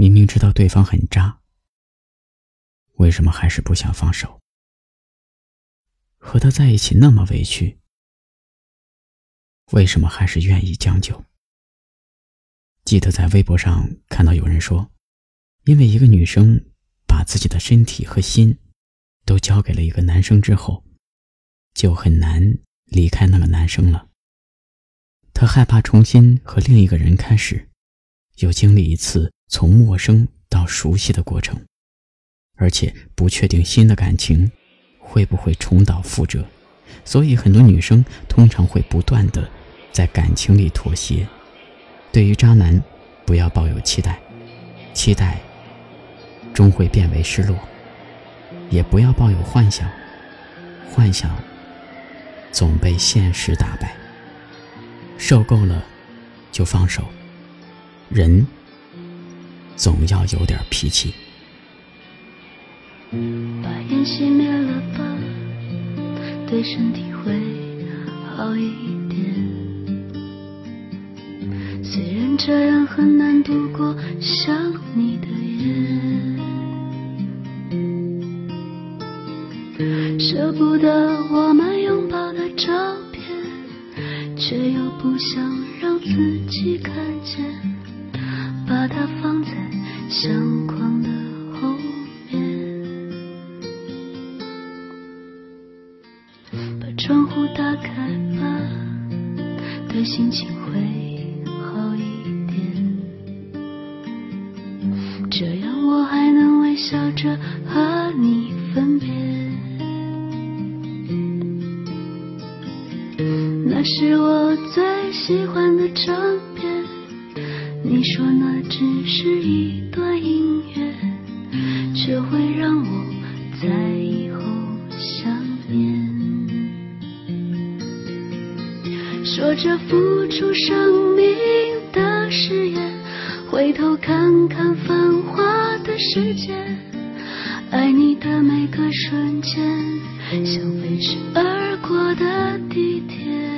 明明知道对方很渣，为什么还是不想放手？和他在一起那么委屈，为什么还是愿意将就？记得在微博上看到有人说，因为一个女生把自己的身体和心都交给了一个男生之后，就很难离开那个男生了。她害怕重新和另一个人开始，又经历一次。从陌生到熟悉的过程，而且不确定新的感情会不会重蹈覆辙，所以很多女生通常会不断的在感情里妥协。对于渣男，不要抱有期待，期待终会变为失落；也不要抱有幻想，幻想总被现实打败。受够了就放手，人。总要有点脾气。把烟熄灭了吧，对身体会好一点。虽然这样很难度过想你的夜，舍不得我们拥抱的照片，却又不想让自己看见，把它放在。相框的后面，把窗户打开吧，对心情会好一点。这样我还能微笑着和你分别。那是我最喜欢的唱，你说那只是一。段音乐，却会让我在以后想念。说着付出生命的誓言，回头看看繁华的世界，爱你的每个瞬间，像飞驰而过的地铁。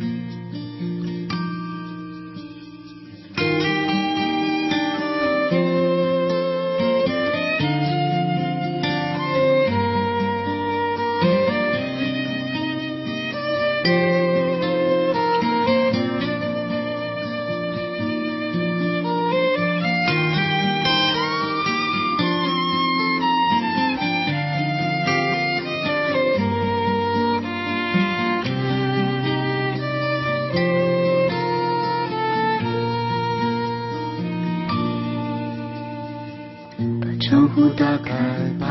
窗户打开吧，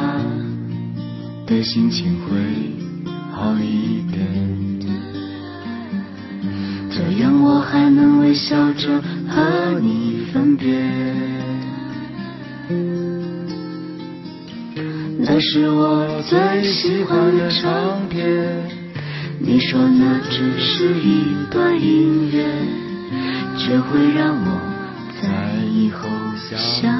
对心情会好一点。这样我还能微笑着和你分别。那是我最喜欢的唱片，你说那只是一段音乐，却会让我在以后想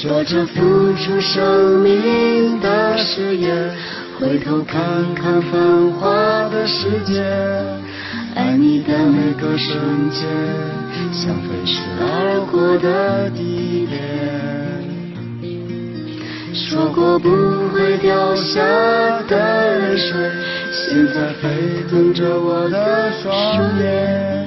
说着付出生命的誓言，回头看看繁华的世界，爱你的每个瞬间，像飞驰而过的地铁。说过不会掉下的泪水，现在沸腾着我的双眼，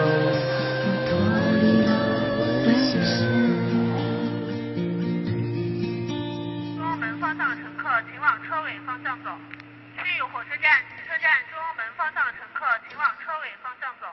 请往车尾方向走。去火车站、汽车站中央门方向的乘客，请往车尾方向走。